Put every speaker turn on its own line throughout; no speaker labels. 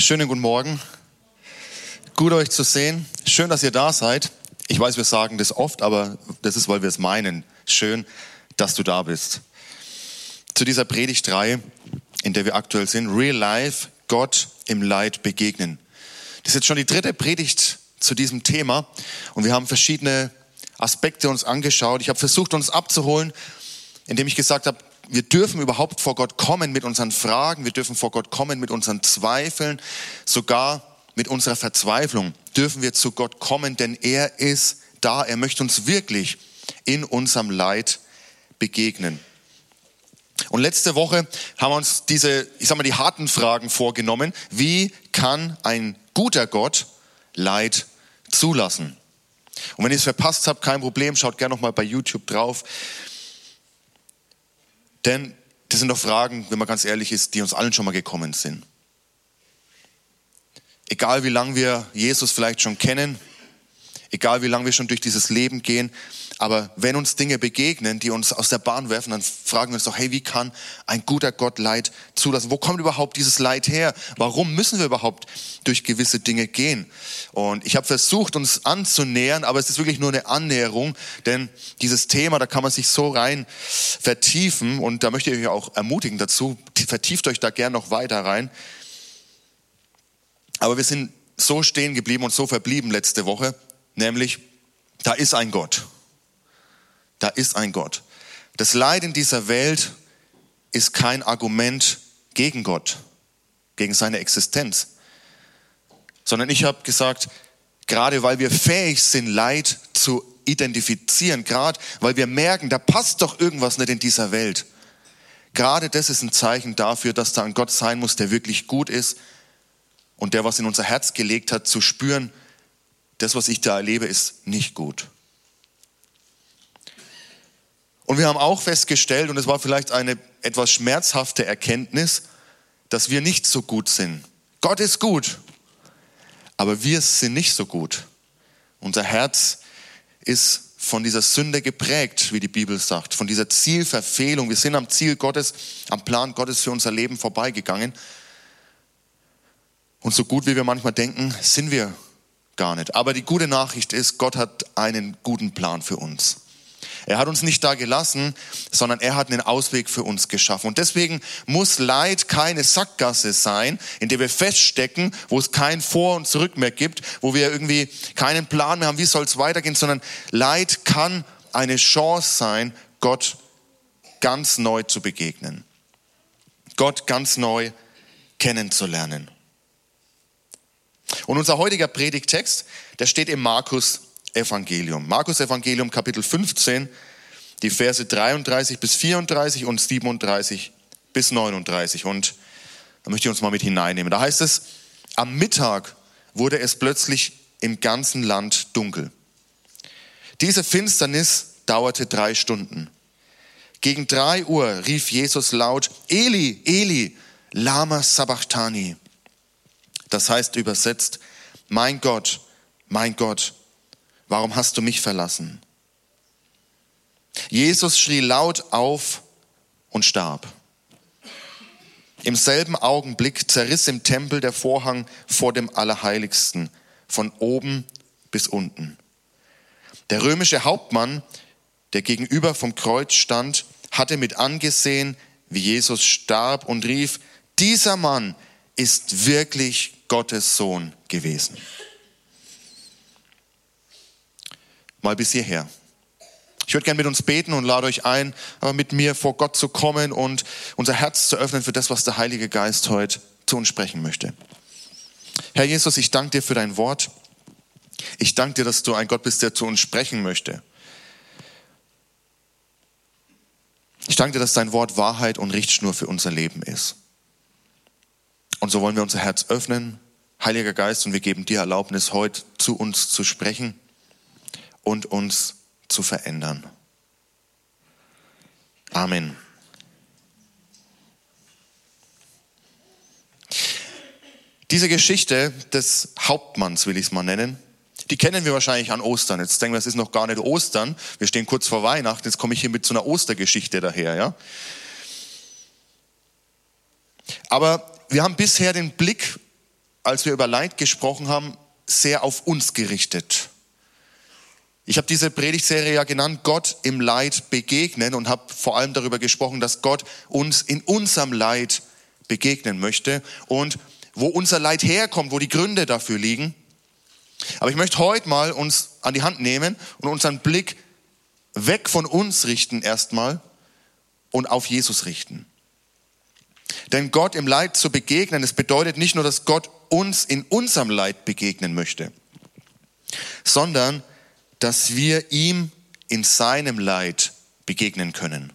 Schönen guten Morgen. Gut euch zu sehen. Schön, dass ihr da seid. Ich weiß, wir sagen das oft, aber das ist, weil wir es meinen. Schön, dass du da bist. Zu dieser Predigtreihe, in der wir aktuell sind, Real Life, Gott im Leid begegnen. Das ist jetzt schon die dritte Predigt zu diesem Thema und wir haben verschiedene Aspekte uns angeschaut. Ich habe versucht, uns abzuholen, indem ich gesagt habe, wir dürfen überhaupt vor Gott kommen mit unseren Fragen, wir dürfen vor Gott kommen mit unseren Zweifeln, sogar mit unserer Verzweiflung dürfen wir zu Gott kommen, denn er ist da, er möchte uns wirklich in unserem Leid begegnen. Und letzte Woche haben wir uns diese, ich sag mal, die harten Fragen vorgenommen. Wie kann ein guter Gott Leid zulassen? Und wenn ihr es verpasst habt, kein Problem, schaut gerne noch mal bei YouTube drauf. Denn das sind doch Fragen, wenn man ganz ehrlich ist, die uns allen schon mal gekommen sind. Egal wie lange wir Jesus vielleicht schon kennen, egal wie lange wir schon durch dieses Leben gehen, aber wenn uns Dinge begegnen, die uns aus der Bahn werfen, dann fragen wir uns doch, hey, wie kann ein guter Gott Leid zulassen? Wo kommt überhaupt dieses Leid her? Warum müssen wir überhaupt durch gewisse Dinge gehen? Und ich habe versucht, uns anzunähern, aber es ist wirklich nur eine Annäherung, denn dieses Thema, da kann man sich so rein vertiefen und da möchte ich euch auch ermutigen dazu, vertieft euch da gern noch weiter rein. Aber wir sind so stehen geblieben und so verblieben letzte Woche, nämlich, da ist ein Gott. Da ist ein Gott. Das Leid in dieser Welt ist kein Argument gegen Gott, gegen seine Existenz, sondern ich habe gesagt, gerade weil wir fähig sind, Leid zu identifizieren, gerade weil wir merken, da passt doch irgendwas nicht in dieser Welt. Gerade das ist ein Zeichen dafür, dass da ein Gott sein muss, der wirklich gut ist und der was in unser Herz gelegt hat, zu spüren, das, was ich da erlebe, ist nicht gut. Und wir haben auch festgestellt, und es war vielleicht eine etwas schmerzhafte Erkenntnis, dass wir nicht so gut sind. Gott ist gut, aber wir sind nicht so gut. Unser Herz ist von dieser Sünde geprägt, wie die Bibel sagt, von dieser Zielverfehlung. Wir sind am Ziel Gottes, am Plan Gottes für unser Leben vorbeigegangen. Und so gut wie wir manchmal denken, sind wir gar nicht. Aber die gute Nachricht ist, Gott hat einen guten Plan für uns. Er hat uns nicht da gelassen, sondern er hat einen Ausweg für uns geschaffen. Und deswegen muss Leid keine Sackgasse sein, in der wir feststecken, wo es kein Vor und Zurück mehr gibt, wo wir irgendwie keinen Plan mehr haben, wie soll es weitergehen, sondern Leid kann eine Chance sein, Gott ganz neu zu begegnen. Gott ganz neu kennenzulernen. Und unser heutiger Predigtext, der steht im Markus Evangelium. Markus Evangelium Kapitel 15, die Verse 33 bis 34 und 37 bis 39. Und da möchte ich uns mal mit hineinnehmen. Da heißt es, am Mittag wurde es plötzlich im ganzen Land dunkel. Diese Finsternis dauerte drei Stunden. Gegen drei Uhr rief Jesus laut, Eli, Eli, lama sabachthani. Das heißt übersetzt, mein Gott, mein Gott, warum hast du mich verlassen? Jesus schrie laut auf und starb. Im selben Augenblick zerriss im Tempel der Vorhang vor dem Allerheiligsten, von oben bis unten. Der römische Hauptmann, der gegenüber vom Kreuz stand, hatte mit angesehen, wie Jesus starb und rief, dieser Mann ist wirklich Gottes Sohn gewesen. mal bis hierher. Ich würde gerne mit uns beten und lade euch ein, mit mir vor Gott zu kommen und unser Herz zu öffnen für das, was der Heilige Geist heute zu uns sprechen möchte. Herr Jesus, ich danke dir für dein Wort. Ich danke dir, dass du ein Gott bist, der zu uns sprechen möchte. Ich danke dir, dass dein Wort Wahrheit und Richtschnur für unser Leben ist. Und so wollen wir unser Herz öffnen, Heiliger Geist, und wir geben dir Erlaubnis, heute zu uns zu sprechen und uns zu verändern. Amen. Diese Geschichte des Hauptmanns, will ich es mal nennen, die kennen wir wahrscheinlich an Ostern. Jetzt denken wir, es ist noch gar nicht Ostern. Wir stehen kurz vor Weihnachten. Jetzt komme ich hier mit so einer Ostergeschichte daher, ja. Aber wir haben bisher den Blick als wir über Leid gesprochen haben, sehr auf uns gerichtet. Ich habe diese Predigtserie ja genannt, Gott im Leid begegnen und habe vor allem darüber gesprochen, dass Gott uns in unserem Leid begegnen möchte und wo unser Leid herkommt, wo die Gründe dafür liegen. Aber ich möchte heute mal uns an die Hand nehmen und unseren Blick weg von uns richten erstmal und auf Jesus richten. Denn Gott im Leid zu begegnen, es bedeutet nicht nur, dass Gott uns in unserem Leid begegnen möchte, sondern dass wir ihm in seinem Leid begegnen können.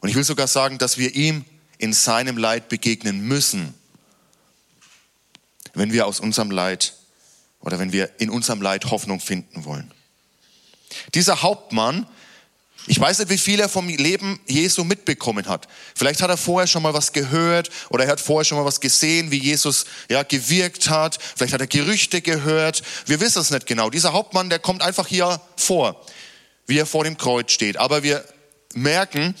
Und ich will sogar sagen, dass wir ihm in seinem Leid begegnen müssen, wenn wir aus unserem Leid oder wenn wir in unserem Leid Hoffnung finden wollen. Dieser Hauptmann, ich weiß nicht, wie viel er vom Leben Jesu mitbekommen hat. Vielleicht hat er vorher schon mal was gehört oder er hat vorher schon mal was gesehen, wie Jesus ja gewirkt hat. Vielleicht hat er Gerüchte gehört. Wir wissen es nicht genau. Dieser Hauptmann, der kommt einfach hier vor, wie er vor dem Kreuz steht. Aber wir merken,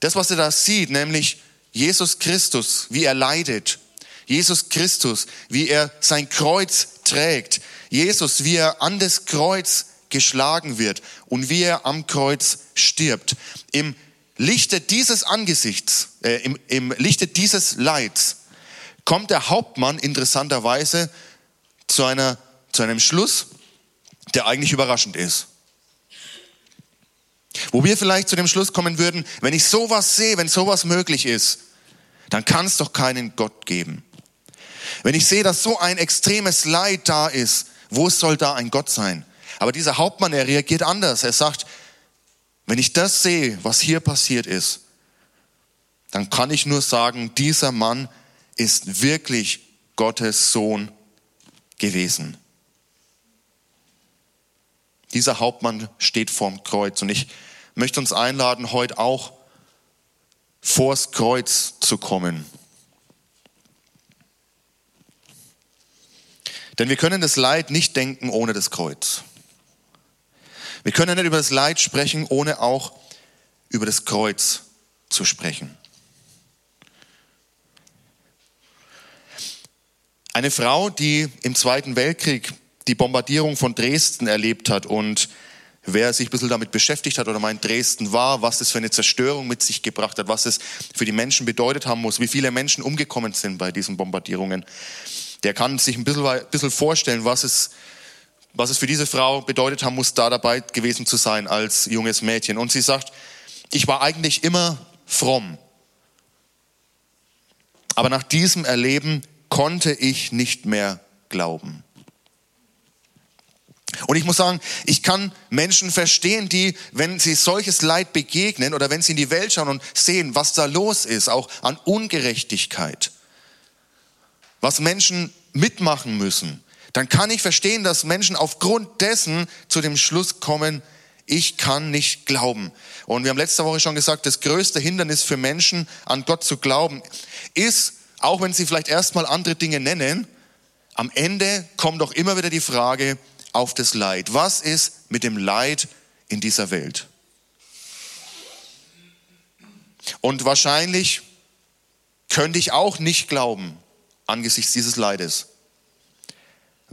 das, was er da sieht, nämlich Jesus Christus, wie er leidet. Jesus Christus, wie er sein Kreuz trägt. Jesus, wie er an das Kreuz geschlagen wird und wie er am Kreuz stirbt. Im Lichte dieses Angesichts, äh, im, im Lichte dieses Leids kommt der Hauptmann interessanterweise zu, einer, zu einem Schluss, der eigentlich überraschend ist. Wo wir vielleicht zu dem Schluss kommen würden, wenn ich sowas sehe, wenn sowas möglich ist, dann kann es doch keinen Gott geben. Wenn ich sehe, dass so ein extremes Leid da ist, wo soll da ein Gott sein? Aber dieser Hauptmann, er reagiert anders. Er sagt, wenn ich das sehe, was hier passiert ist, dann kann ich nur sagen, dieser Mann ist wirklich Gottes Sohn gewesen. Dieser Hauptmann steht vorm Kreuz und ich möchte uns einladen, heute auch vors Kreuz zu kommen. Denn wir können das Leid nicht denken ohne das Kreuz. Wir können nicht über das Leid sprechen, ohne auch über das Kreuz zu sprechen. Eine Frau, die im Zweiten Weltkrieg die Bombardierung von Dresden erlebt hat und wer sich ein bisschen damit beschäftigt hat oder mal in Dresden war, was das für eine Zerstörung mit sich gebracht hat, was es für die Menschen bedeutet haben muss, wie viele Menschen umgekommen sind bei diesen Bombardierungen, der kann sich ein bisschen, ein bisschen vorstellen, was es was es für diese Frau bedeutet haben muss, da dabei gewesen zu sein als junges Mädchen. Und sie sagt, ich war eigentlich immer fromm. Aber nach diesem Erleben konnte ich nicht mehr glauben. Und ich muss sagen, ich kann Menschen verstehen, die, wenn sie solches Leid begegnen oder wenn sie in die Welt schauen und sehen, was da los ist, auch an Ungerechtigkeit, was Menschen mitmachen müssen, dann kann ich verstehen, dass Menschen aufgrund dessen zu dem Schluss kommen, ich kann nicht glauben. Und wir haben letzte Woche schon gesagt, das größte Hindernis für Menschen, an Gott zu glauben, ist, auch wenn sie vielleicht erstmal andere Dinge nennen, am Ende kommt doch immer wieder die Frage auf das Leid. Was ist mit dem Leid in dieser Welt? Und wahrscheinlich könnte ich auch nicht glauben angesichts dieses Leides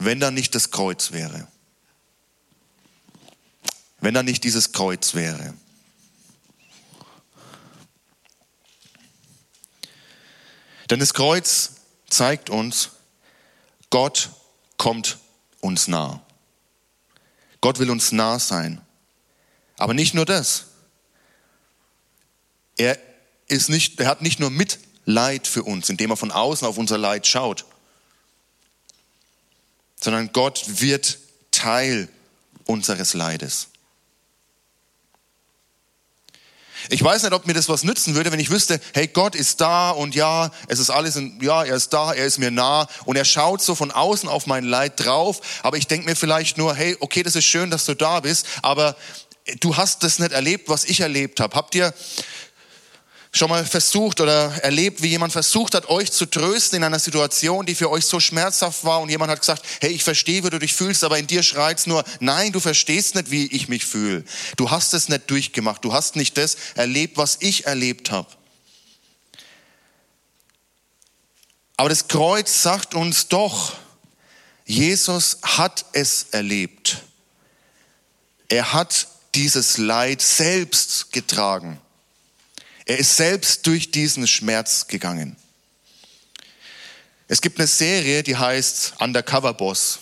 wenn da nicht das Kreuz wäre. Wenn da nicht dieses Kreuz wäre. Denn das Kreuz zeigt uns, Gott kommt uns nah. Gott will uns nah sein. Aber nicht nur das. Er, ist nicht, er hat nicht nur Mitleid für uns, indem er von außen auf unser Leid schaut, sondern Gott wird Teil unseres Leides. Ich weiß nicht, ob mir das was nützen würde, wenn ich wüsste, hey, Gott ist da und ja, es ist alles, in, ja, er ist da, er ist mir nah und er schaut so von außen auf mein Leid drauf, aber ich denke mir vielleicht nur, hey, okay, das ist schön, dass du da bist, aber du hast das nicht erlebt, was ich erlebt habe. Habt ihr schon mal versucht oder erlebt, wie jemand versucht hat, euch zu trösten in einer Situation, die für euch so schmerzhaft war und jemand hat gesagt, hey, ich verstehe, wie du dich fühlst, aber in dir schreit's nur, nein, du verstehst nicht, wie ich mich fühle. Du hast es nicht durchgemacht, du hast nicht das erlebt, was ich erlebt habe. Aber das Kreuz sagt uns doch, Jesus hat es erlebt. Er hat dieses Leid selbst getragen. Er ist selbst durch diesen Schmerz gegangen. Es gibt eine Serie, die heißt Undercover Boss.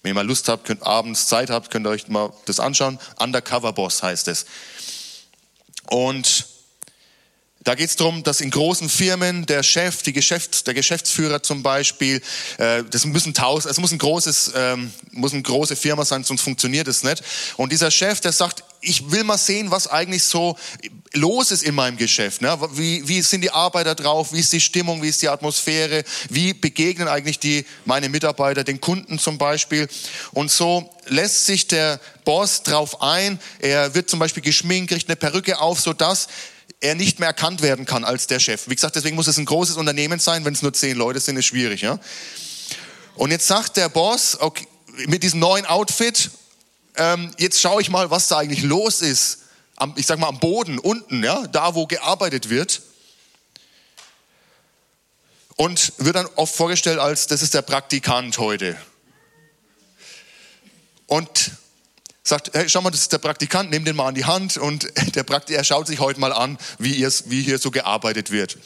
Wenn ihr mal Lust habt, könnt abends Zeit habt, könnt ihr euch mal das anschauen. Undercover Boss heißt es. Und da geht es darum, dass in großen Firmen der Chef, die Geschäfts-, der Geschäftsführer zum Beispiel, äh, das müssen tausend, es muss ein großes, ähm, muss eine große Firma sein, sonst funktioniert es nicht. Und dieser Chef, der sagt, ich will mal sehen, was eigentlich so los ist in meinem Geschäft. Ne? Wie, wie sind die Arbeiter drauf? Wie ist die Stimmung? Wie ist die Atmosphäre? Wie begegnen eigentlich die, meine Mitarbeiter den Kunden zum Beispiel? Und so lässt sich der Boss drauf ein. Er wird zum Beispiel geschminkt, kriegt eine Perücke auf, so dass er nicht mehr erkannt werden kann als der Chef. Wie gesagt, deswegen muss es ein großes Unternehmen sein. Wenn es nur zehn Leute sind, ist schwierig. Ja? Und jetzt sagt der Boss, okay, mit diesem neuen Outfit, ähm, jetzt schaue ich mal, was da eigentlich los ist. Am, ich sag mal am Boden, unten, ja, da wo gearbeitet wird. Und wird dann oft vorgestellt als, das ist der Praktikant heute. Und sagt, hey, schau mal, das ist der Praktikant, nimm den mal an die Hand und der Praktikant, er schaut sich heute mal an, wie, wie hier so gearbeitet wird.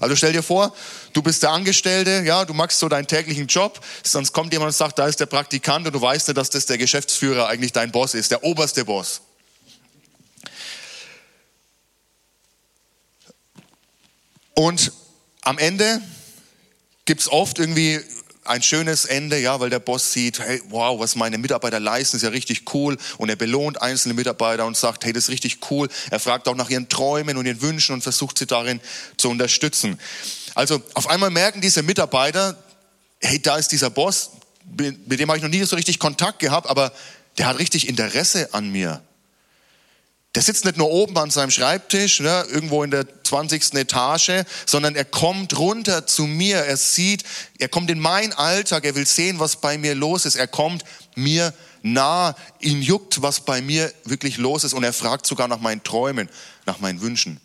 Also stell dir vor, du bist der Angestellte, ja, du machst so deinen täglichen Job, sonst kommt jemand und sagt, da ist der Praktikant und du weißt ja, dass das der Geschäftsführer eigentlich dein Boss ist, der oberste Boss. Und am Ende gibt es oft irgendwie ein schönes Ende, ja, weil der Boss sieht, hey, wow, was meine Mitarbeiter leisten, ist ja richtig cool. Und er belohnt einzelne Mitarbeiter und sagt, hey, das ist richtig cool. Er fragt auch nach ihren Träumen und ihren Wünschen und versucht sie darin zu unterstützen. Also auf einmal merken diese Mitarbeiter, hey, da ist dieser Boss, mit dem habe ich noch nie so richtig Kontakt gehabt, aber der hat richtig Interesse an mir. Der sitzt nicht nur oben an seinem Schreibtisch, ne, irgendwo in der 20. Etage, sondern er kommt runter zu mir. Er sieht, er kommt in mein Alltag, er will sehen, was bei mir los ist. Er kommt mir nah, ihn juckt, was bei mir wirklich los ist und er fragt sogar nach meinen Träumen, nach meinen Wünschen.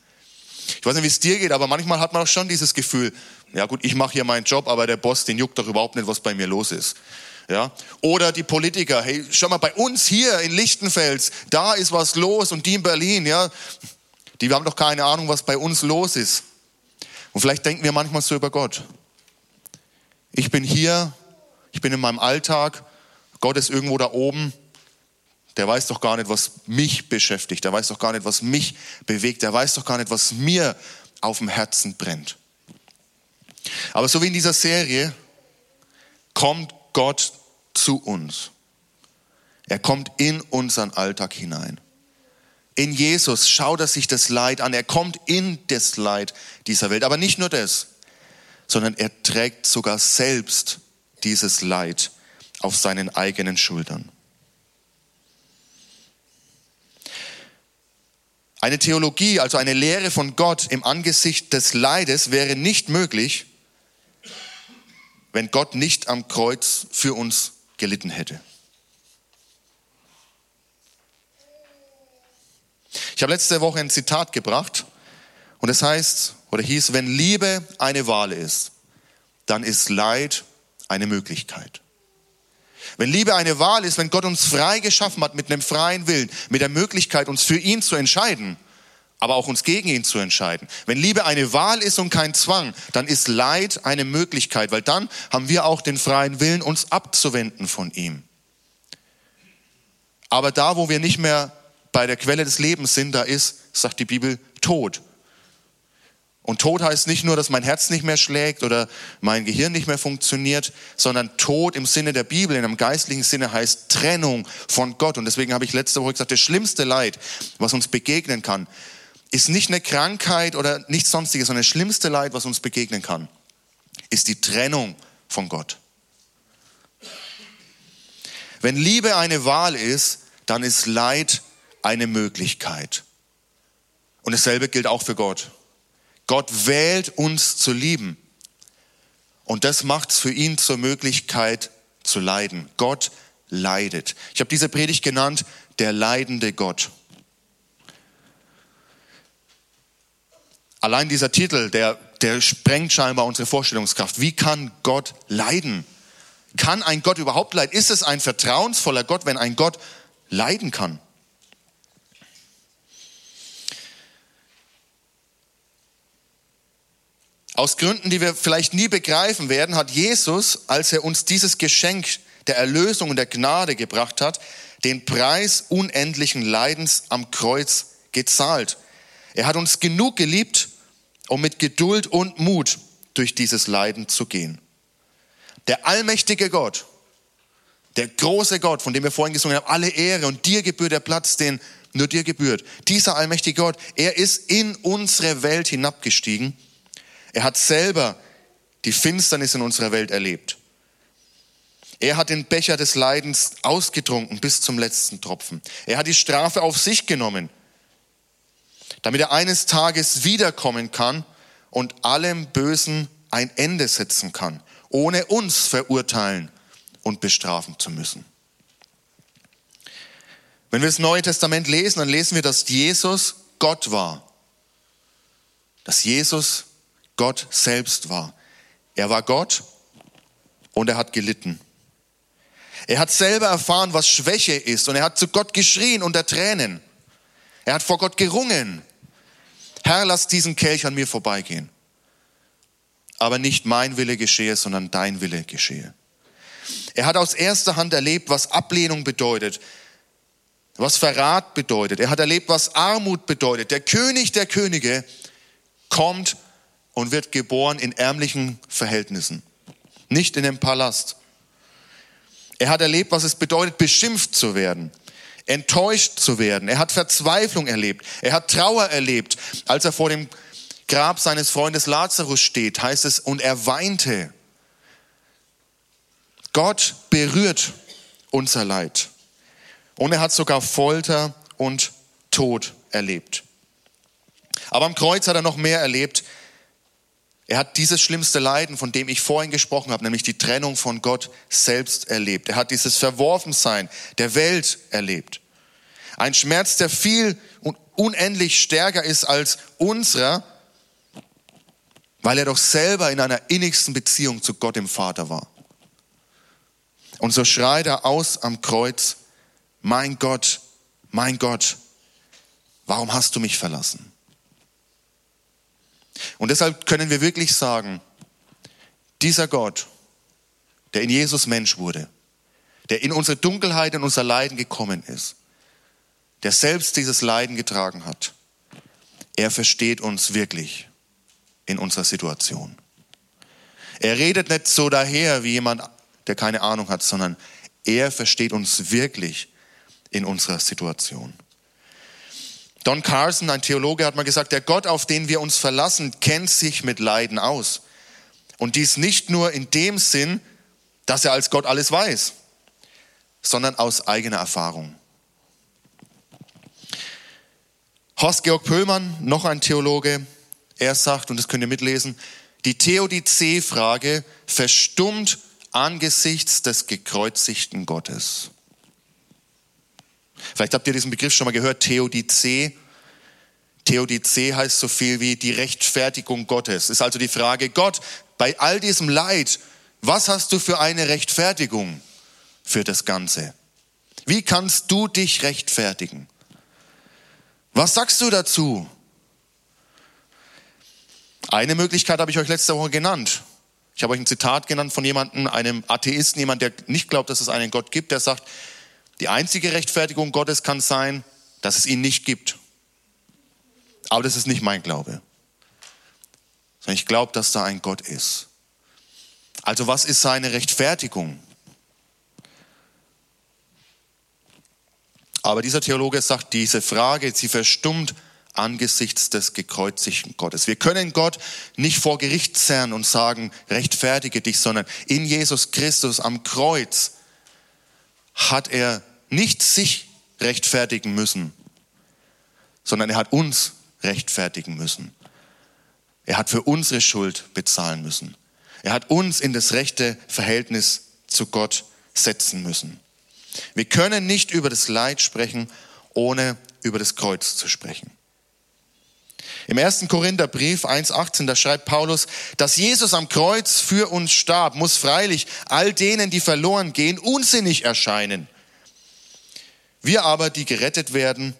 Ich weiß nicht, wie es dir geht, aber manchmal hat man auch schon dieses Gefühl, ja gut, ich mache hier meinen Job, aber der Boss, den juckt doch überhaupt nicht, was bei mir los ist. Ja? Oder die Politiker, hey, schau mal, bei uns hier in Lichtenfels, da ist was los und die in Berlin, ja, die haben doch keine Ahnung, was bei uns los ist. Und vielleicht denken wir manchmal so über Gott. Ich bin hier, ich bin in meinem Alltag, Gott ist irgendwo da oben, der weiß doch gar nicht, was mich beschäftigt, der weiß doch gar nicht, was mich bewegt, der weiß doch gar nicht, was mir auf dem Herzen brennt. Aber so wie in dieser Serie kommt Gott zu uns. Er kommt in unseren Alltag hinein. In Jesus schaut er sich das Leid an. Er kommt in das Leid dieser Welt. Aber nicht nur das, sondern er trägt sogar selbst dieses Leid auf seinen eigenen Schultern. Eine Theologie, also eine Lehre von Gott im Angesicht des Leides wäre nicht möglich, wenn Gott nicht am Kreuz für uns gelitten hätte. Ich habe letzte Woche ein Zitat gebracht und es heißt oder hieß, wenn Liebe eine Wahl ist, dann ist Leid eine Möglichkeit. Wenn Liebe eine Wahl ist, wenn Gott uns frei geschaffen hat mit einem freien Willen, mit der Möglichkeit, uns für ihn zu entscheiden, aber auch uns gegen ihn zu entscheiden. Wenn Liebe eine Wahl ist und kein Zwang, dann ist Leid eine Möglichkeit, weil dann haben wir auch den freien Willen, uns abzuwenden von ihm. Aber da, wo wir nicht mehr bei der Quelle des Lebens sind, da ist, sagt die Bibel, Tod. Und Tod heißt nicht nur, dass mein Herz nicht mehr schlägt oder mein Gehirn nicht mehr funktioniert, sondern Tod im Sinne der Bibel, in einem geistlichen Sinne heißt Trennung von Gott. Und deswegen habe ich letzte Woche gesagt, das schlimmste Leid, was uns begegnen kann, ist nicht eine Krankheit oder nichts sonstiges, sondern das schlimmste Leid, was uns begegnen kann, ist die Trennung von Gott. Wenn Liebe eine Wahl ist, dann ist Leid eine Möglichkeit. Und dasselbe gilt auch für Gott. Gott wählt uns zu lieben. Und das macht es für ihn zur Möglichkeit zu leiden. Gott leidet. Ich habe diese Predigt genannt, der leidende Gott. Allein dieser Titel, der, der sprengt scheinbar unsere Vorstellungskraft. Wie kann Gott leiden? Kann ein Gott überhaupt leiden? Ist es ein vertrauensvoller Gott, wenn ein Gott leiden kann? Aus Gründen, die wir vielleicht nie begreifen werden, hat Jesus, als er uns dieses Geschenk der Erlösung und der Gnade gebracht hat, den Preis unendlichen Leidens am Kreuz gezahlt. Er hat uns genug geliebt, um mit Geduld und Mut durch dieses Leiden zu gehen. Der allmächtige Gott, der große Gott, von dem wir vorhin gesungen haben, alle Ehre und dir gebührt der Platz, den nur dir gebührt. Dieser allmächtige Gott, er ist in unsere Welt hinabgestiegen er hat selber die Finsternis in unserer Welt erlebt. Er hat den Becher des Leidens ausgetrunken bis zum letzten Tropfen. Er hat die Strafe auf sich genommen, damit er eines Tages wiederkommen kann und allem Bösen ein Ende setzen kann, ohne uns verurteilen und bestrafen zu müssen. Wenn wir das Neue Testament lesen, dann lesen wir, dass Jesus Gott war. Dass Jesus Gott selbst war. Er war Gott und er hat gelitten. Er hat selber erfahren, was Schwäche ist und er hat zu Gott geschrien unter Tränen. Er hat vor Gott gerungen. Herr, lass diesen Kelch an mir vorbeigehen. Aber nicht mein Wille geschehe, sondern dein Wille geschehe. Er hat aus erster Hand erlebt, was Ablehnung bedeutet, was Verrat bedeutet. Er hat erlebt, was Armut bedeutet. Der König der Könige kommt und wird geboren in ärmlichen Verhältnissen, nicht in dem Palast. Er hat erlebt, was es bedeutet, beschimpft zu werden, enttäuscht zu werden. Er hat Verzweiflung erlebt. Er hat Trauer erlebt, als er vor dem Grab seines Freundes Lazarus steht, heißt es, und er weinte. Gott berührt unser Leid. Und er hat sogar Folter und Tod erlebt. Aber am Kreuz hat er noch mehr erlebt. Er hat dieses schlimmste Leiden, von dem ich vorhin gesprochen habe, nämlich die Trennung von Gott selbst erlebt. Er hat dieses Verworfensein der Welt erlebt. Ein Schmerz, der viel und unendlich stärker ist als unserer, weil er doch selber in einer innigsten Beziehung zu Gott dem Vater war. Und so schreit er aus am Kreuz, mein Gott, mein Gott, warum hast du mich verlassen? Und deshalb können wir wirklich sagen, dieser Gott, der in Jesus Mensch wurde, der in unsere Dunkelheit und unser Leiden gekommen ist, der selbst dieses Leiden getragen hat, er versteht uns wirklich in unserer Situation. Er redet nicht so daher wie jemand, der keine Ahnung hat, sondern er versteht uns wirklich in unserer Situation. Don Carson, ein Theologe, hat mal gesagt, der Gott, auf den wir uns verlassen, kennt sich mit Leiden aus. Und dies nicht nur in dem Sinn, dass er als Gott alles weiß, sondern aus eigener Erfahrung. Horst-Georg Pöllmann, noch ein Theologe, er sagt, und das könnt ihr mitlesen, die Theodizee-Frage verstummt angesichts des gekreuzigten Gottes. Vielleicht habt ihr diesen Begriff schon mal gehört, Theodizee. Theodizee heißt so viel wie die Rechtfertigung Gottes. Ist also die Frage, Gott, bei all diesem Leid, was hast du für eine Rechtfertigung für das Ganze? Wie kannst du dich rechtfertigen? Was sagst du dazu? Eine Möglichkeit habe ich euch letzte Woche genannt. Ich habe euch ein Zitat genannt von jemandem, einem Atheisten, jemand, der nicht glaubt, dass es einen Gott gibt, der sagt, die einzige Rechtfertigung Gottes kann sein, dass es ihn nicht gibt. Aber das ist nicht mein Glaube. Sondern ich glaube, dass da ein Gott ist. Also was ist seine Rechtfertigung? Aber dieser Theologe sagt, diese Frage, sie verstummt angesichts des gekreuzigten Gottes. Wir können Gott nicht vor Gericht zerren und sagen, rechtfertige dich, sondern in Jesus Christus am Kreuz hat er nicht sich rechtfertigen müssen, sondern er hat uns rechtfertigen müssen. Er hat für unsere Schuld bezahlen müssen. Er hat uns in das rechte Verhältnis zu Gott setzen müssen. Wir können nicht über das Leid sprechen, ohne über das Kreuz zu sprechen. Im ersten Korintherbrief 1.18, da schreibt Paulus, dass Jesus am Kreuz für uns starb, muss freilich all denen, die verloren gehen, unsinnig erscheinen. Wir aber, die gerettet werden,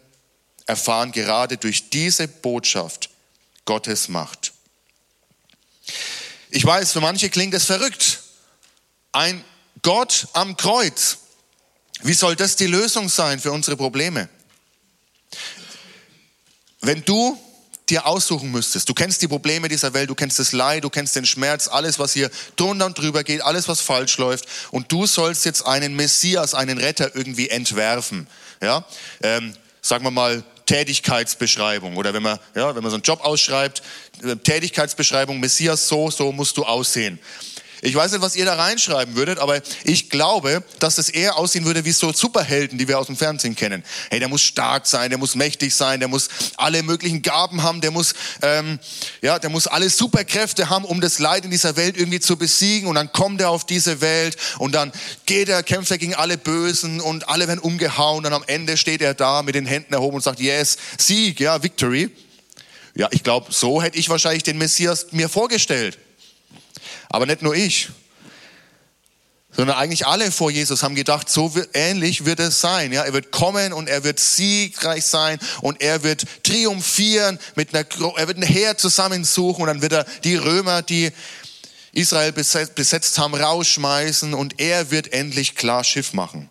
erfahren gerade durch diese Botschaft Gottes Macht. Ich weiß, für manche klingt es verrückt. Ein Gott am Kreuz. Wie soll das die Lösung sein für unsere Probleme? Wenn du dir aussuchen müsstest, du kennst die Probleme dieser Welt, du kennst das Leid, du kennst den Schmerz, alles, was hier drunter und drüber geht, alles, was falsch läuft, und du sollst jetzt einen Messias, einen Retter irgendwie entwerfen. Ja, ähm, sagen wir mal Tätigkeitsbeschreibung oder wenn man ja, wenn man so einen Job ausschreibt, äh, Tätigkeitsbeschreibung Messias so so musst du aussehen. Ich weiß nicht, was ihr da reinschreiben würdet, aber ich glaube, dass es eher aussehen würde wie so Superhelden, die wir aus dem Fernsehen kennen. Hey, der muss stark sein, der muss mächtig sein, der muss alle möglichen Gaben haben, der muss, ähm, ja, der muss alle Superkräfte haben, um das Leid in dieser Welt irgendwie zu besiegen. Und dann kommt er auf diese Welt und dann geht er, kämpft er gegen alle Bösen und alle werden umgehauen. Und am Ende steht er da mit den Händen erhoben und sagt, yes, Sieg, ja, Victory. Ja, ich glaube, so hätte ich wahrscheinlich den Messias mir vorgestellt. Aber nicht nur ich, sondern eigentlich alle vor Jesus haben gedacht, so ähnlich wird es sein. Ja, er wird kommen und er wird siegreich sein und er wird triumphieren mit einer, er wird ein Heer zusammensuchen und dann wird er die Römer, die Israel besetzt haben, rausschmeißen und er wird endlich klar Schiff machen.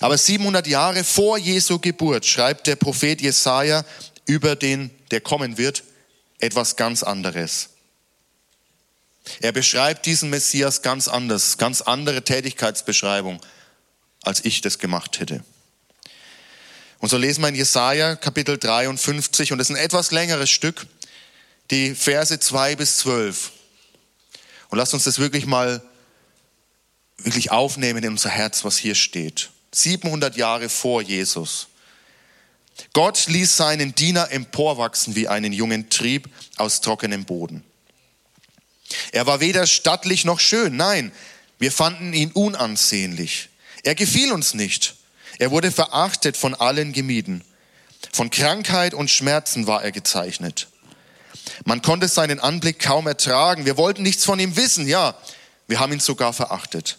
Aber 700 Jahre vor Jesu Geburt schreibt der Prophet Jesaja über den, der kommen wird, etwas ganz anderes. Er beschreibt diesen Messias ganz anders, ganz andere Tätigkeitsbeschreibung, als ich das gemacht hätte. Und so lesen wir in Jesaja Kapitel 53 und das ist ein etwas längeres Stück, die Verse 2 bis 12. Und lasst uns das wirklich mal wirklich aufnehmen in unser Herz, was hier steht. 700 Jahre vor Jesus. Gott ließ seinen Diener emporwachsen wie einen jungen Trieb aus trockenem Boden. Er war weder stattlich noch schön, nein, wir fanden ihn unansehnlich. Er gefiel uns nicht. Er wurde verachtet, von allen gemieden. Von Krankheit und Schmerzen war er gezeichnet. Man konnte seinen Anblick kaum ertragen. Wir wollten nichts von ihm wissen. Ja, wir haben ihn sogar verachtet.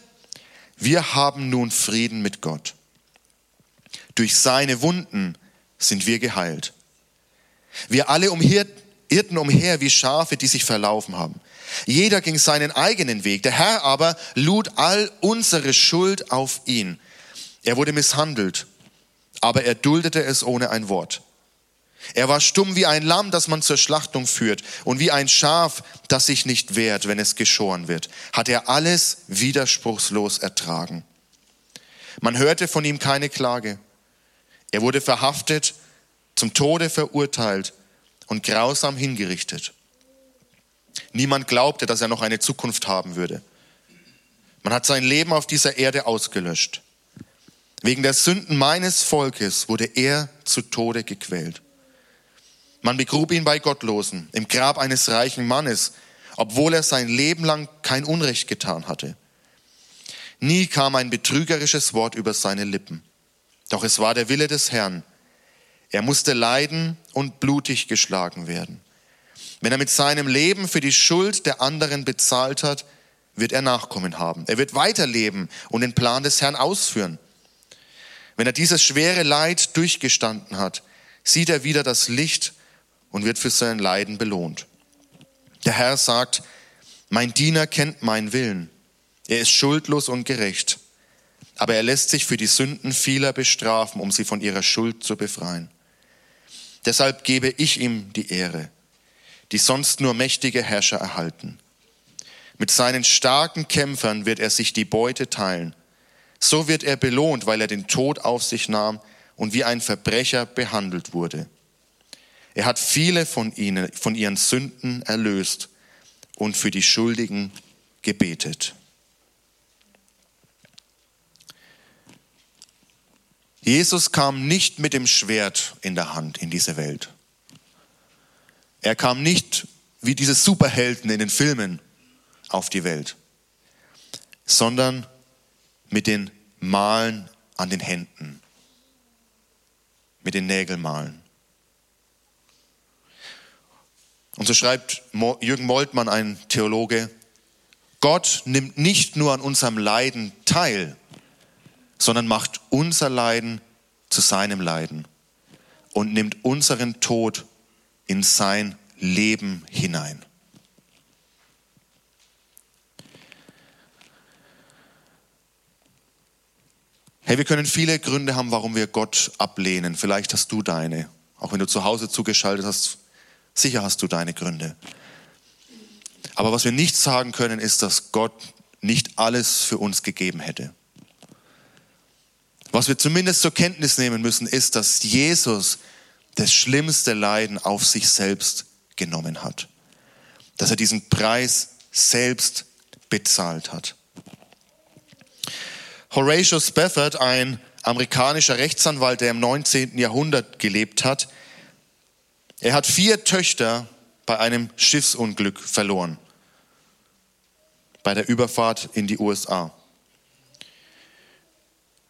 wir haben nun Frieden mit Gott. Durch seine Wunden sind wir geheilt. Wir alle irrten umher wie Schafe, die sich verlaufen haben. Jeder ging seinen eigenen Weg. Der Herr aber lud all unsere Schuld auf ihn. Er wurde misshandelt, aber er duldete es ohne ein Wort. Er war stumm wie ein Lamm, das man zur Schlachtung führt, und wie ein Schaf, das sich nicht wehrt, wenn es geschoren wird, hat er alles widerspruchslos ertragen. Man hörte von ihm keine Klage. Er wurde verhaftet, zum Tode verurteilt und grausam hingerichtet. Niemand glaubte, dass er noch eine Zukunft haben würde. Man hat sein Leben auf dieser Erde ausgelöscht. Wegen der Sünden meines Volkes wurde er zu Tode gequält. Man begrub ihn bei Gottlosen, im Grab eines reichen Mannes, obwohl er sein Leben lang kein Unrecht getan hatte. Nie kam ein betrügerisches Wort über seine Lippen. Doch es war der Wille des Herrn. Er musste leiden und blutig geschlagen werden. Wenn er mit seinem Leben für die Schuld der anderen bezahlt hat, wird er Nachkommen haben. Er wird weiterleben und den Plan des Herrn ausführen. Wenn er dieses schwere Leid durchgestanden hat, sieht er wieder das Licht und wird für sein Leiden belohnt. Der Herr sagt, mein Diener kennt meinen Willen. Er ist schuldlos und gerecht. Aber er lässt sich für die Sünden vieler bestrafen, um sie von ihrer Schuld zu befreien. Deshalb gebe ich ihm die Ehre, die sonst nur mächtige Herrscher erhalten. Mit seinen starken Kämpfern wird er sich die Beute teilen. So wird er belohnt, weil er den Tod auf sich nahm und wie ein Verbrecher behandelt wurde. Er hat viele von ihnen, von ihren Sünden erlöst und für die Schuldigen gebetet. Jesus kam nicht mit dem Schwert in der Hand in diese Welt. Er kam nicht wie diese Superhelden in den Filmen auf die Welt, sondern mit den Malen an den Händen, mit den Nägelmalen. Und so schreibt Jürgen Moltmann, ein Theologe, Gott nimmt nicht nur an unserem Leiden teil, sondern macht unser Leiden zu seinem Leiden und nimmt unseren Tod in sein Leben hinein. Hey, wir können viele Gründe haben, warum wir Gott ablehnen. Vielleicht hast du deine. Auch wenn du zu Hause zugeschaltet hast, sicher hast du deine Gründe. Aber was wir nicht sagen können, ist, dass Gott nicht alles für uns gegeben hätte. Was wir zumindest zur Kenntnis nehmen müssen, ist, dass Jesus das schlimmste Leiden auf sich selbst genommen hat. Dass er diesen Preis selbst bezahlt hat. Horatio Spafford, ein amerikanischer Rechtsanwalt, der im 19. Jahrhundert gelebt hat, er hat vier Töchter bei einem Schiffsunglück verloren, bei der Überfahrt in die USA.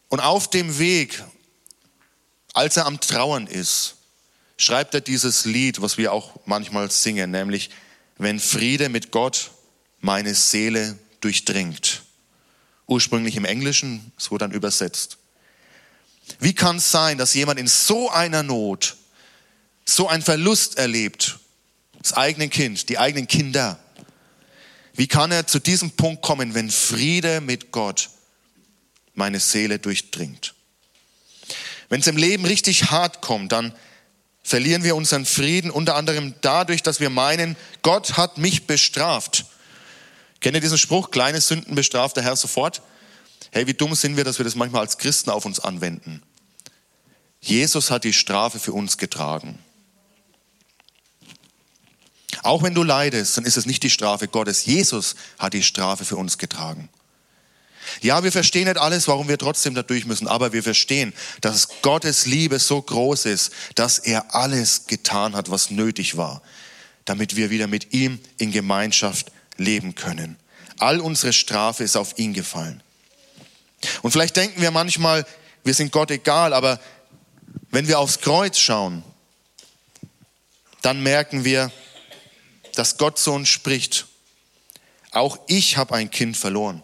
Und auf dem Weg, als er am Trauern ist, schreibt er dieses Lied, was wir auch manchmal singen, nämlich, wenn Friede mit Gott meine Seele durchdringt. Ursprünglich im Englischen, es wurde dann übersetzt. Wie kann es sein, dass jemand in so einer Not so einen Verlust erlebt, das eigene Kind, die eigenen Kinder, wie kann er zu diesem Punkt kommen, wenn Friede mit Gott meine Seele durchdringt. Wenn es im Leben richtig hart kommt, dann verlieren wir unseren Frieden unter anderem dadurch, dass wir meinen, Gott hat mich bestraft. Kennt ihr diesen Spruch, kleine Sünden bestraft der Herr sofort? Hey, wie dumm sind wir, dass wir das manchmal als Christen auf uns anwenden. Jesus hat die Strafe für uns getragen. Auch wenn du leidest, dann ist es nicht die Strafe Gottes. Jesus hat die Strafe für uns getragen. Ja, wir verstehen nicht alles, warum wir trotzdem da durch müssen, aber wir verstehen, dass Gottes Liebe so groß ist, dass er alles getan hat, was nötig war, damit wir wieder mit ihm in Gemeinschaft leben können. All unsere Strafe ist auf ihn gefallen. Und vielleicht denken wir manchmal, wir sind Gott egal, aber wenn wir aufs Kreuz schauen, dann merken wir, dass Gott so uns spricht. Auch ich habe ein Kind verloren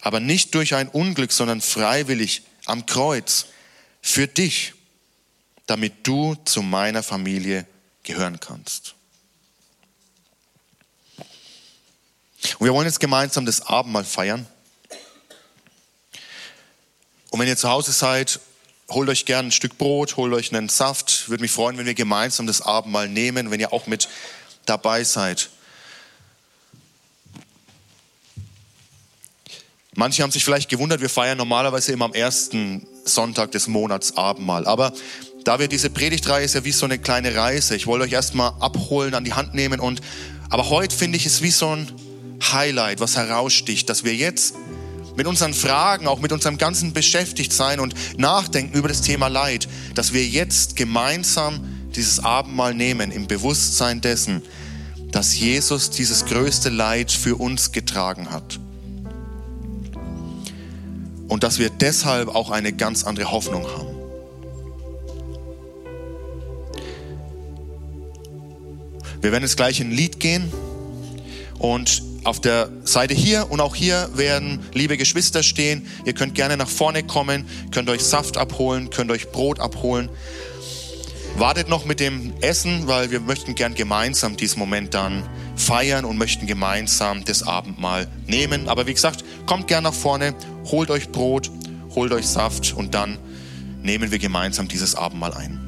aber nicht durch ein Unglück, sondern freiwillig am Kreuz für dich, damit du zu meiner Familie gehören kannst. Und wir wollen jetzt gemeinsam das Abendmahl feiern. Und wenn ihr zu Hause seid, holt euch gerne ein Stück Brot, holt euch einen Saft. Würde mich freuen, wenn wir gemeinsam das Abendmahl nehmen, wenn ihr auch mit dabei seid. Manche haben sich vielleicht gewundert, wir feiern normalerweise immer am ersten Sonntag des Monats Abendmahl. Aber da wir diese Predigtreihe ist ja wie so eine kleine Reise. Ich wollte euch erstmal abholen, an die Hand nehmen und, aber heute finde ich es wie so ein Highlight, was heraussticht, dass wir jetzt mit unseren Fragen, auch mit unserem ganzen Beschäftigtsein und Nachdenken über das Thema Leid, dass wir jetzt gemeinsam dieses Abendmahl nehmen im Bewusstsein dessen, dass Jesus dieses größte Leid für uns getragen hat und dass wir deshalb auch eine ganz andere Hoffnung haben. Wir werden jetzt gleich in ein Lied gehen und auf der Seite hier und auch hier werden liebe Geschwister stehen. Ihr könnt gerne nach vorne kommen, könnt euch Saft abholen, könnt euch Brot abholen. Wartet noch mit dem Essen, weil wir möchten gern gemeinsam diesen Moment dann feiern und möchten gemeinsam das Abendmahl nehmen. Aber wie gesagt, kommt gern nach vorne holt euch Brot, holt euch Saft und dann nehmen wir gemeinsam dieses Abendmahl ein.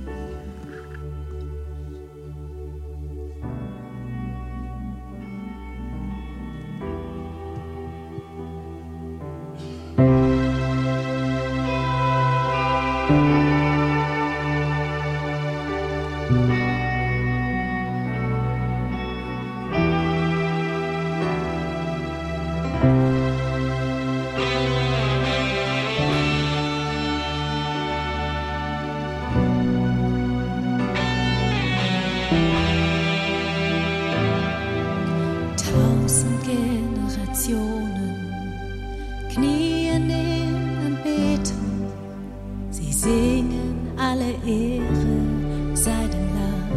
Meere seidenlang.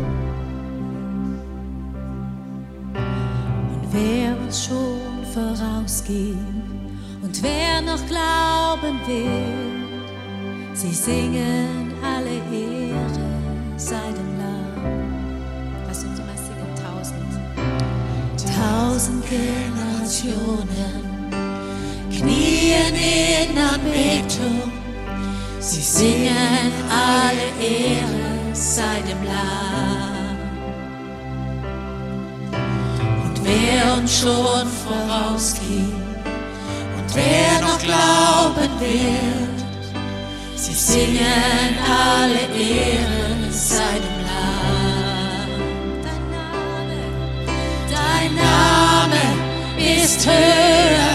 Und wer uns schon vorausging und wer noch glauben will, sie singen alle Ehre seidenlang. Lass uns mal singen, tausend. Tausend Generationen knien in Anbetung Sie singen alle Ehre seinem Lamm. Und wer uns schon vorausging und wer noch glauben wird, sie singen alle Ehre seinem Lamm. Dein Name ist höher.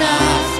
shaft.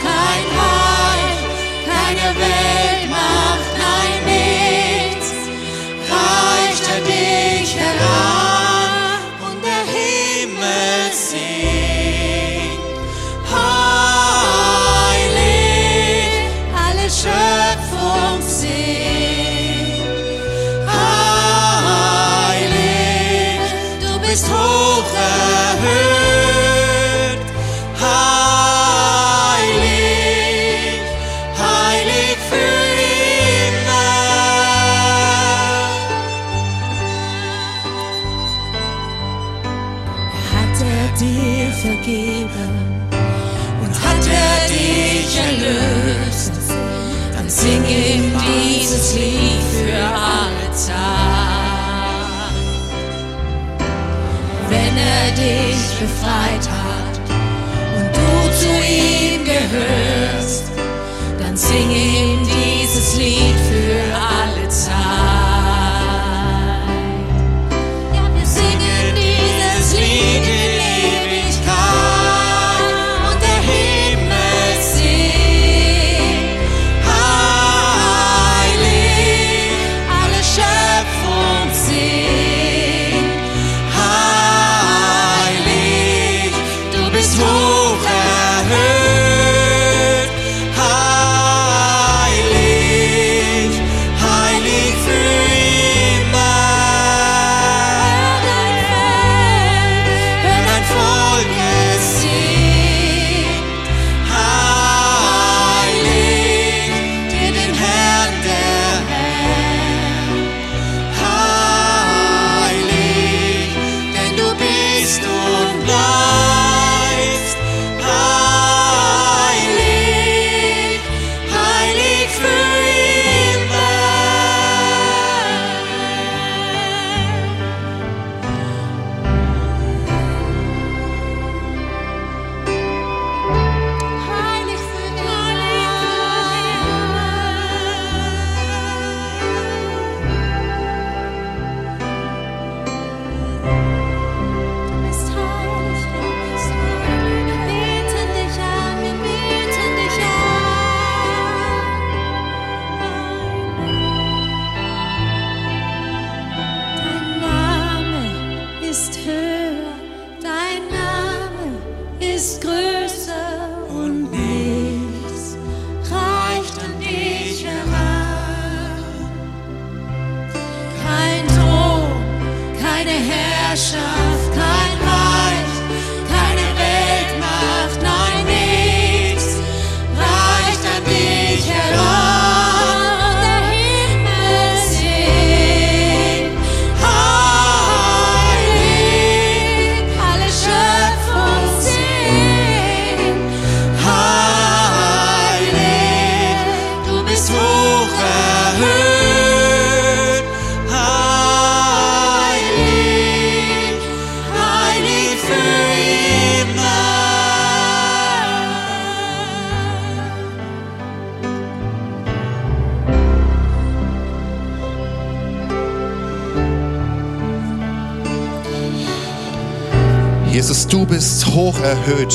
Du bist hoch erhöht.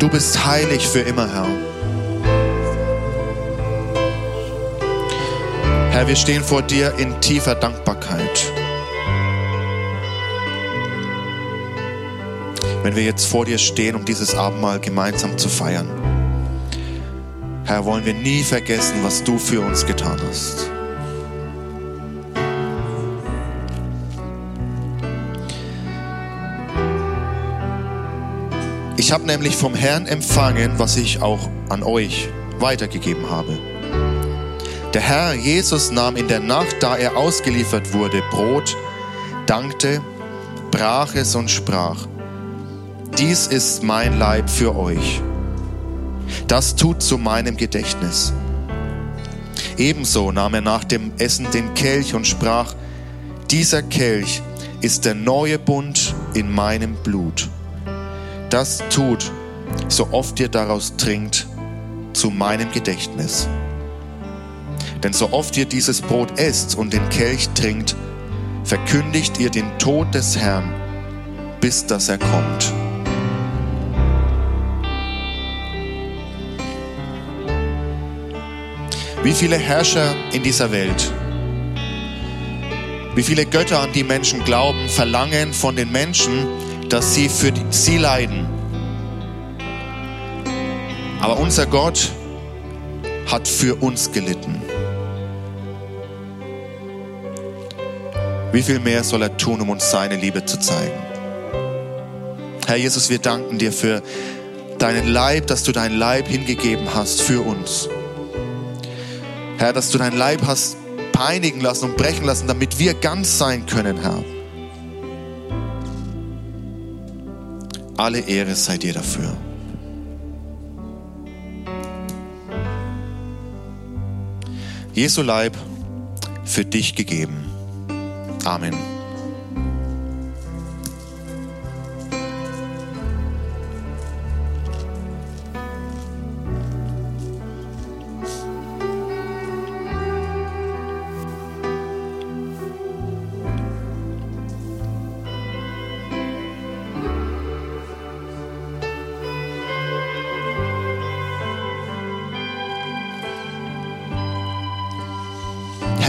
Du bist heilig
für immer, Herr. Herr, wir stehen vor dir in tiefer Dankbarkeit. Wenn wir jetzt vor dir stehen, um dieses Abendmahl gemeinsam zu feiern. Herr, wollen wir nie vergessen, was du für uns getan hast. Ich habe nämlich vom Herrn empfangen, was ich auch an euch weitergegeben habe. Der Herr Jesus nahm in der Nacht, da er ausgeliefert wurde, Brot, dankte, brach es und sprach, dies ist mein Leib für euch. Das tut zu meinem Gedächtnis. Ebenso nahm er nach dem Essen den Kelch und sprach, dieser Kelch ist der neue Bund in meinem Blut. Das tut, so oft ihr daraus trinkt, zu meinem Gedächtnis. Denn so oft ihr dieses Brot esst und den Kelch trinkt, verkündigt ihr den Tod des Herrn, bis dass er kommt. Wie viele Herrscher in dieser Welt, wie viele Götter, an die Menschen glauben, verlangen von den Menschen, dass sie für sie leiden. Aber unser Gott hat für uns gelitten. Wie viel mehr soll er tun, um uns seine Liebe zu zeigen? Herr Jesus, wir danken dir für deinen Leib, dass du deinen Leib hingegeben hast für uns. Herr, dass du deinen Leib hast peinigen lassen und brechen lassen, damit wir ganz sein können, Herr. Alle Ehre sei dir dafür. Jesu Leib für dich gegeben. Amen.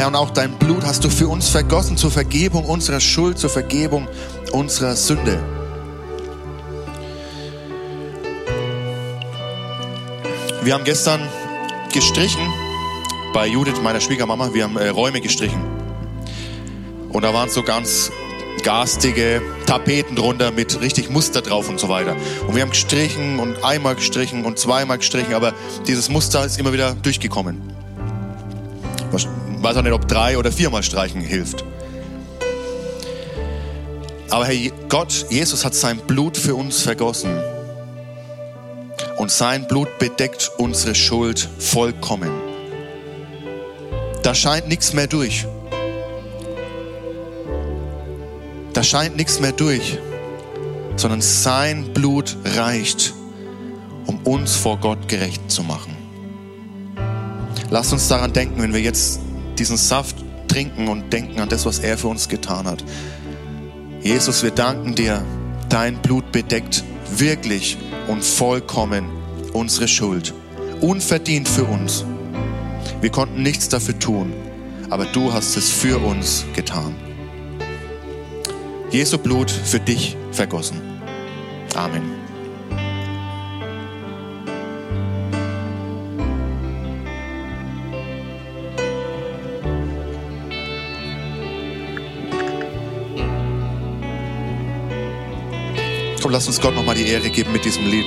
Herr, und auch dein Blut hast du für uns vergossen zur Vergebung unserer Schuld, zur Vergebung unserer Sünde. Wir haben gestern gestrichen bei Judith, meiner Schwiegermama. Wir haben äh, Räume gestrichen. Und da waren so ganz garstige Tapeten drunter mit richtig Muster drauf und so weiter. Und wir haben gestrichen und einmal gestrichen und zweimal gestrichen, aber dieses Muster ist immer wieder durchgekommen weiß auch nicht, ob drei oder viermal streichen hilft. Aber Herr Gott, Jesus hat sein Blut für uns vergossen. Und sein Blut bedeckt unsere Schuld vollkommen. Da scheint nichts mehr durch. Da scheint nichts mehr durch, sondern sein Blut reicht, um uns vor Gott gerecht zu machen. Lasst uns daran denken, wenn wir jetzt diesen Saft trinken und denken an das, was er für uns getan hat. Jesus, wir danken dir, dein Blut bedeckt wirklich und vollkommen unsere Schuld. Unverdient für uns. Wir konnten nichts dafür tun, aber du hast es für uns getan. Jesu Blut für dich vergossen. Amen. Komm, lass uns Gott nochmal die Ehre geben mit diesem Lied.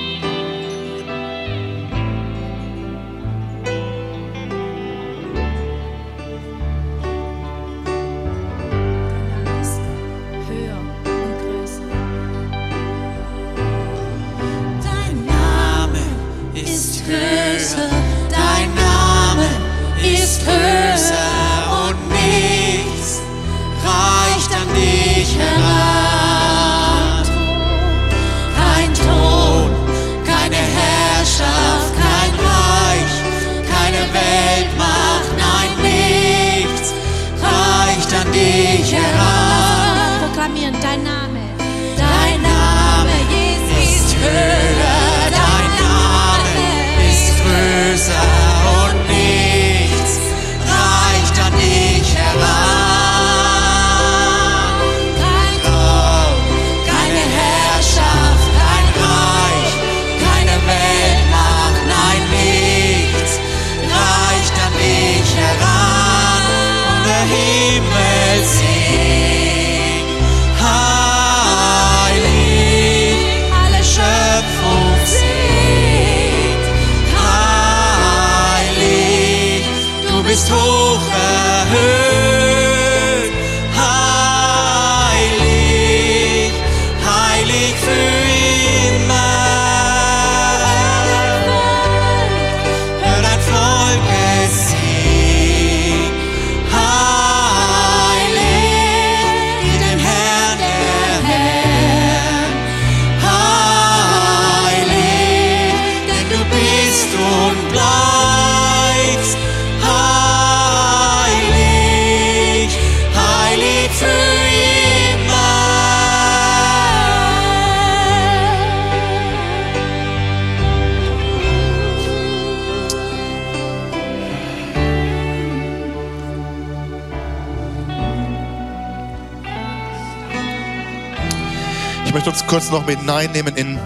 Kurz noch mit hineinnehmen in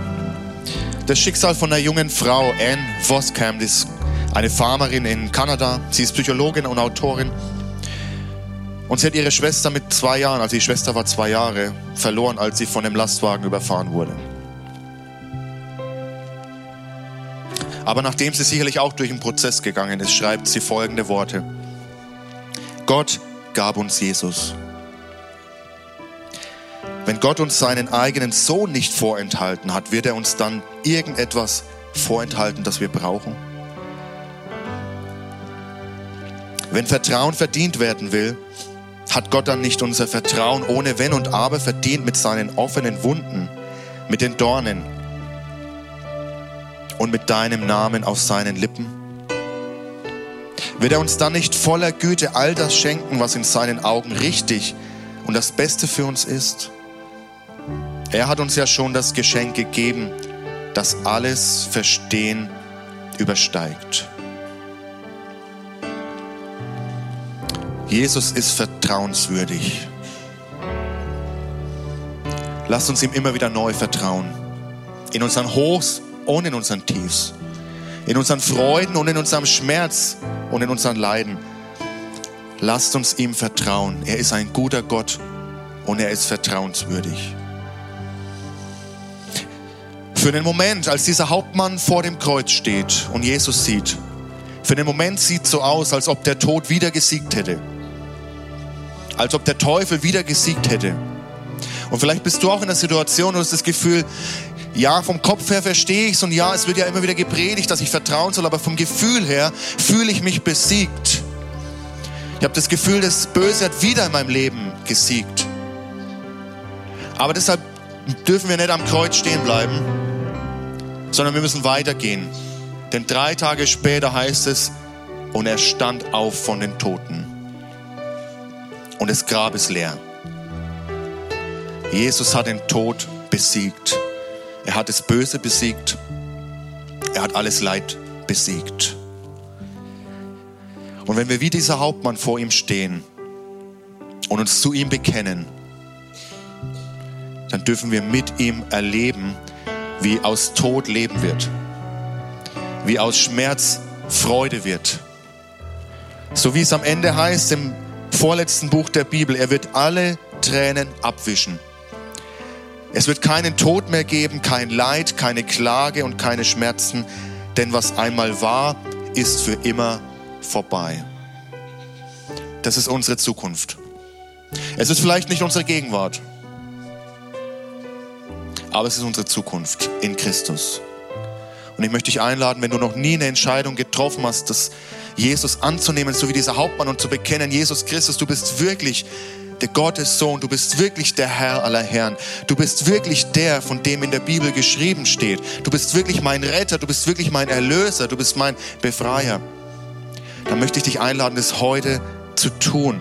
das Schicksal von einer jungen Frau, Anne Voskamp, die ist eine Farmerin in Kanada. Sie ist Psychologin und Autorin. Und sie hat ihre Schwester mit zwei Jahren, also die Schwester war zwei Jahre, verloren, als sie von einem Lastwagen überfahren wurde. Aber nachdem sie sicherlich auch durch einen Prozess gegangen ist, schreibt sie folgende Worte. Gott gab uns Jesus. Wenn Gott uns seinen eigenen Sohn nicht vorenthalten hat, wird er uns dann irgendetwas vorenthalten, das wir brauchen? Wenn Vertrauen verdient werden will, hat Gott dann nicht unser Vertrauen ohne Wenn und Aber verdient mit seinen offenen Wunden, mit den Dornen und mit deinem Namen auf seinen Lippen? Wird er uns dann nicht voller Güte all das schenken, was in seinen Augen richtig und das Beste für uns ist? Er hat uns ja schon das Geschenk gegeben, das alles Verstehen übersteigt. Jesus ist vertrauenswürdig. Lasst uns ihm immer wieder neu vertrauen. In unseren Hochs und in unseren Tiefs. In unseren Freuden und in unserem Schmerz und in unseren Leiden. Lasst uns ihm vertrauen. Er ist ein guter Gott und er ist vertrauenswürdig. Für den Moment, als dieser Hauptmann vor dem Kreuz steht und Jesus sieht, für den Moment sieht es so aus, als ob der Tod wieder gesiegt hätte. Als ob der Teufel wieder gesiegt hätte. Und vielleicht bist du auch in der Situation und hast das Gefühl, ja, vom Kopf her verstehe ich es und ja, es wird ja immer wieder gepredigt, dass ich vertrauen soll, aber vom Gefühl her fühle ich mich besiegt. Ich habe das Gefühl, das Böse hat wieder in meinem Leben gesiegt. Aber deshalb dürfen wir nicht am Kreuz stehen bleiben, sondern wir müssen weitergehen. Denn drei Tage später heißt es, und er stand auf von den Toten. Und das Grab ist leer. Jesus hat den Tod besiegt. Er hat das Böse besiegt. Er hat alles Leid besiegt. Und wenn wir wie dieser Hauptmann vor ihm stehen und uns zu ihm bekennen, dann dürfen wir mit ihm erleben, wie aus Tod Leben wird, wie aus Schmerz Freude wird. So wie es am Ende heißt im vorletzten Buch der Bibel, er wird alle Tränen abwischen. Es wird keinen Tod mehr geben, kein Leid, keine Klage und keine Schmerzen, denn was einmal war, ist für immer vorbei. Das ist unsere Zukunft. Es ist vielleicht nicht unsere Gegenwart, aber es ist unsere Zukunft in Christus. Und ich möchte dich einladen, wenn du noch nie eine Entscheidung getroffen hast, das Jesus anzunehmen, so wie dieser Hauptmann und zu bekennen, Jesus Christus, du bist wirklich der Gottes Sohn, du bist wirklich der Herr aller Herren. Du bist wirklich der, von dem in der Bibel geschrieben steht. Du bist wirklich mein Retter, du bist wirklich mein Erlöser, du bist mein Befreier. Dann möchte ich dich einladen, das heute zu tun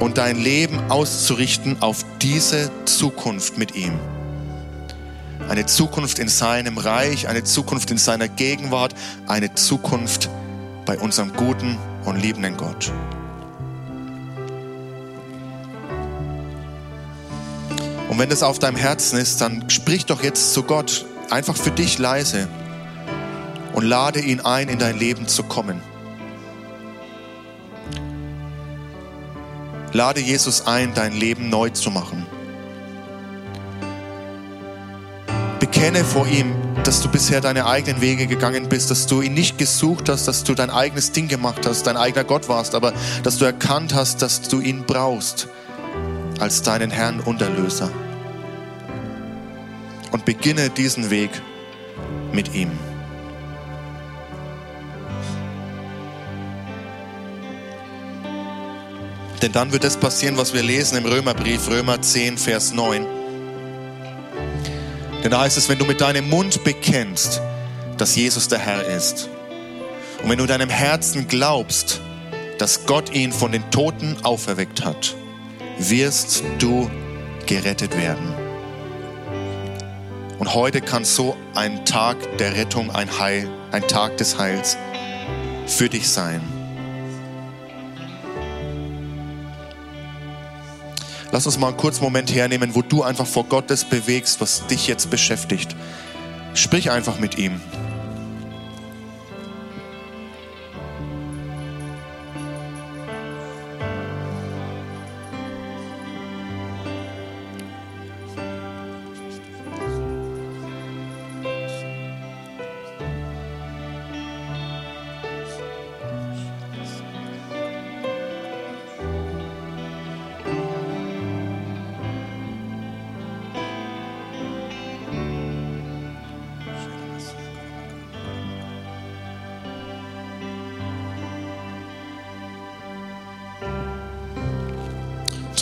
und dein Leben auszurichten auf diese Zukunft mit ihm eine Zukunft in seinem Reich, eine Zukunft in seiner Gegenwart, eine Zukunft bei unserem guten und liebenden Gott. Und wenn das auf deinem Herzen ist, dann sprich doch jetzt zu Gott einfach für dich leise und lade ihn ein, in dein Leben zu kommen. Lade Jesus ein, dein Leben neu zu machen. Bekenne vor ihm, dass du bisher deine eigenen Wege gegangen bist, dass du ihn nicht gesucht hast, dass du dein eigenes Ding gemacht hast, dein eigener Gott warst, aber dass du erkannt hast, dass du ihn brauchst als deinen Herrn und Erlöser. Und beginne diesen Weg mit ihm. Denn dann wird es passieren, was wir lesen im Römerbrief, Römer 10, Vers 9. Denn da heißt es, wenn du mit deinem Mund bekennst, dass Jesus der Herr ist. Und wenn du in deinem Herzen glaubst, dass Gott ihn von den Toten auferweckt hat, wirst du gerettet werden. Und heute kann so ein Tag der Rettung, ein Heil, ein Tag des Heils für dich sein. Lass uns mal einen kurzen Moment hernehmen, wo du einfach vor Gottes bewegst, was dich jetzt beschäftigt. Sprich einfach mit ihm.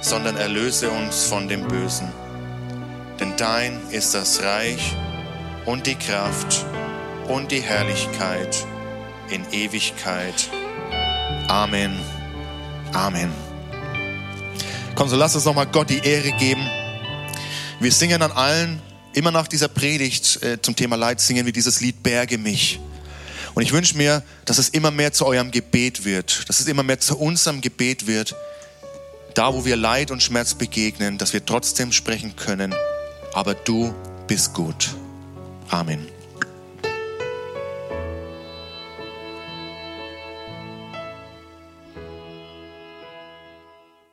sondern erlöse uns von dem Bösen. Denn dein ist das Reich und die Kraft und die Herrlichkeit in Ewigkeit. Amen. Amen. Komm, so lass uns nochmal Gott die Ehre geben. Wir singen an allen, immer nach dieser Predigt äh, zum Thema Leid, singen wir dieses Lied Berge mich. Und ich wünsche mir, dass es immer mehr zu eurem Gebet wird, dass es immer mehr zu unserem Gebet wird, da wo wir Leid und Schmerz begegnen, dass wir trotzdem sprechen können, aber du bist gut. Amen.